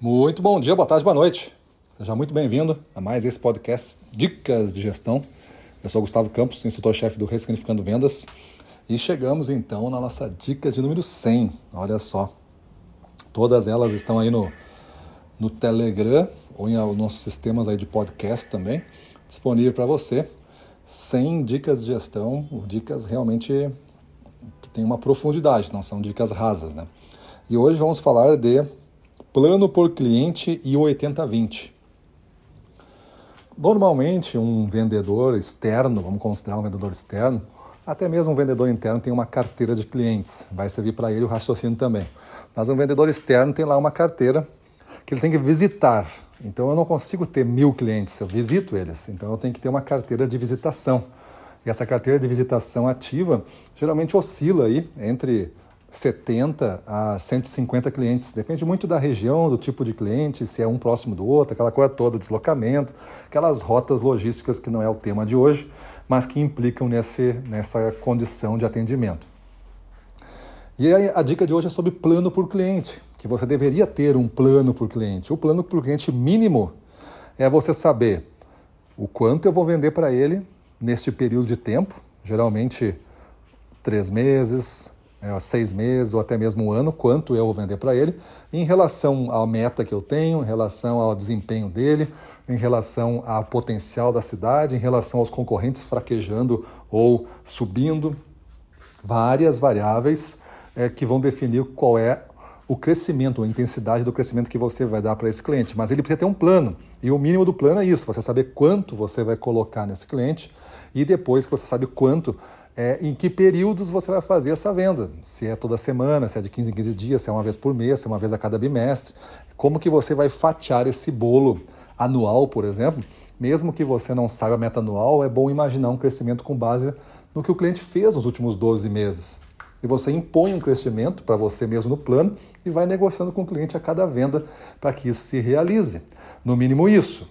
Muito bom dia, boa tarde, boa noite. Seja muito bem-vindo a mais esse podcast Dicas de Gestão. Eu sou Gustavo Campos, instrutor-chefe do Ressignificando Vendas. E chegamos então na nossa dica de número 100. Olha só. Todas elas estão aí no, no Telegram ou em nossos sistemas aí de podcast também, disponível para você. 100 dicas de gestão, dicas realmente que têm uma profundidade, não são dicas rasas, né? E hoje vamos falar de plano por cliente e o 80-20. Normalmente, um vendedor externo, vamos considerar um vendedor externo, até mesmo um vendedor interno tem uma carteira de clientes, vai servir para ele o raciocínio também. Mas um vendedor externo tem lá uma carteira que ele tem que visitar. Então eu não consigo ter mil clientes, eu visito eles. Então eu tenho que ter uma carteira de visitação. E essa carteira de visitação ativa geralmente oscila aí entre 70 a 150 clientes. Depende muito da região, do tipo de cliente, se é um próximo do outro, aquela coisa toda, deslocamento, aquelas rotas logísticas que não é o tema de hoje, mas que implicam nesse, nessa condição de atendimento. E a dica de hoje é sobre plano por cliente, que você deveria ter um plano por cliente. O plano por cliente mínimo é você saber o quanto eu vou vender para ele neste período de tempo, geralmente três meses, é, seis meses ou até mesmo um ano, quanto eu vou vender para ele, em relação à meta que eu tenho, em relação ao desempenho dele, em relação ao potencial da cidade, em relação aos concorrentes fraquejando ou subindo, várias variáveis é, que vão definir qual é o crescimento, a intensidade do crescimento que você vai dar para esse cliente. Mas ele precisa ter um plano. E o mínimo do plano é isso: você saber quanto você vai colocar nesse cliente e depois que você sabe quanto é, em que períodos você vai fazer essa venda. Se é toda semana, se é de 15 em 15 dias, se é uma vez por mês, se é uma vez a cada bimestre. Como que você vai fatiar esse bolo anual, por exemplo? Mesmo que você não saiba a meta anual, é bom imaginar um crescimento com base no que o cliente fez nos últimos 12 meses. E você impõe um crescimento para você mesmo no plano e vai negociando com o cliente a cada venda para que isso se realize. No mínimo isso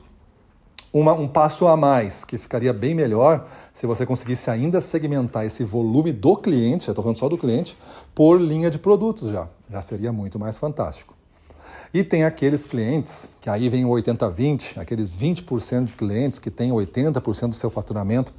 uma, um passo a mais, que ficaria bem melhor se você conseguisse ainda segmentar esse volume do cliente, estou falando só do cliente, por linha de produtos já. Já seria muito mais fantástico. E tem aqueles clientes, que aí vem o 80-20, aqueles 20% de clientes que têm 80% do seu faturamento.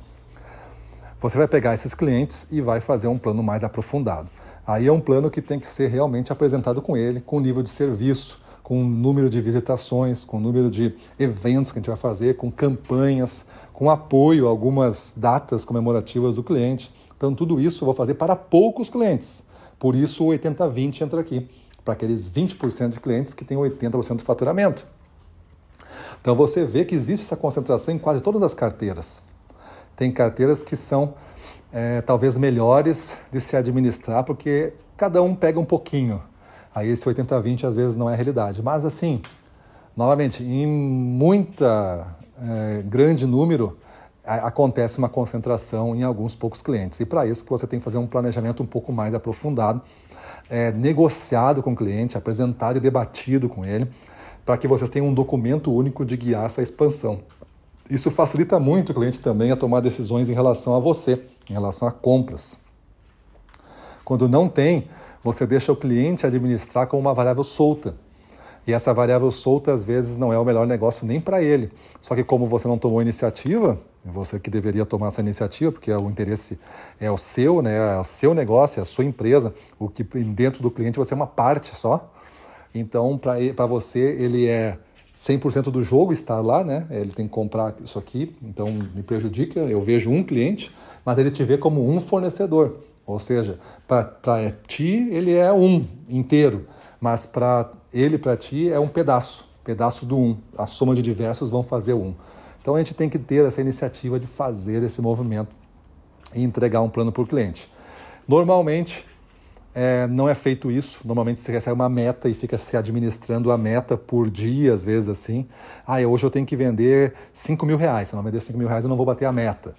Você vai pegar esses clientes e vai fazer um plano mais aprofundado. Aí é um plano que tem que ser realmente apresentado com ele, com nível de serviço, com o número de visitações, com o número de eventos que a gente vai fazer, com campanhas, com apoio a algumas datas comemorativas do cliente. Então, tudo isso eu vou fazer para poucos clientes. Por isso, o 80-20 entra aqui, para aqueles 20% de clientes que têm 80% do faturamento. Então, você vê que existe essa concentração em quase todas as carteiras. Tem carteiras que são é, talvez melhores de se administrar, porque cada um pega um pouquinho. Aí esse 80-20 às vezes não é realidade. Mas assim, novamente, em muita é, grande número acontece uma concentração em alguns poucos clientes. E para isso que você tem que fazer um planejamento um pouco mais aprofundado, é, negociado com o cliente, apresentado e debatido com ele, para que vocês tenham um documento único de guiar essa expansão. Isso facilita muito o cliente também a tomar decisões em relação a você, em relação a compras. Quando não tem, você deixa o cliente administrar como uma variável solta. E essa variável solta, às vezes, não é o melhor negócio nem para ele. Só que, como você não tomou iniciativa, você que deveria tomar essa iniciativa, porque o interesse é o seu, né? é o seu negócio, é a sua empresa, o que dentro do cliente você é uma parte só. Então, para você, ele é 100% do jogo estar lá, né? Ele tem que comprar isso aqui, então me prejudica. Eu vejo um cliente, mas ele te vê como um fornecedor. Ou seja, para ti ele é um inteiro, mas para ele, para ti, é um pedaço, pedaço do um. A soma de diversos vão fazer um. Então a gente tem que ter essa iniciativa de fazer esse movimento e entregar um plano para o cliente. Normalmente é, não é feito isso. Normalmente se recebe uma meta e fica se administrando a meta por dia, às vezes assim. Ah, hoje eu tenho que vender 5 mil reais. Se eu não vender 5 mil reais, eu não vou bater a meta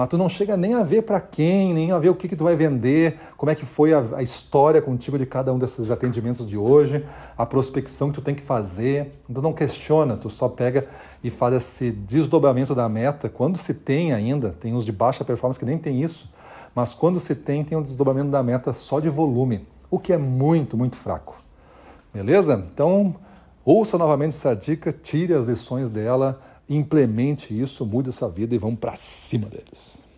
mas tu não chega nem a ver para quem, nem a ver o que, que tu vai vender, como é que foi a, a, história contigo de cada um desses atendimentos de hoje, a prospecção que tu tem que fazer. Tu não questiona, tu só pega e faz esse desdobramento da meta. Quando se tem ainda, tem uns de baixa performance que nem tem isso, mas quando se tem, tem um desdobramento da meta só de volume, o que é muito, muito fraco. Beleza? Então, Ouça novamente essa dica, tire as lições dela, implemente isso, mude a sua vida e vamos para cima deles.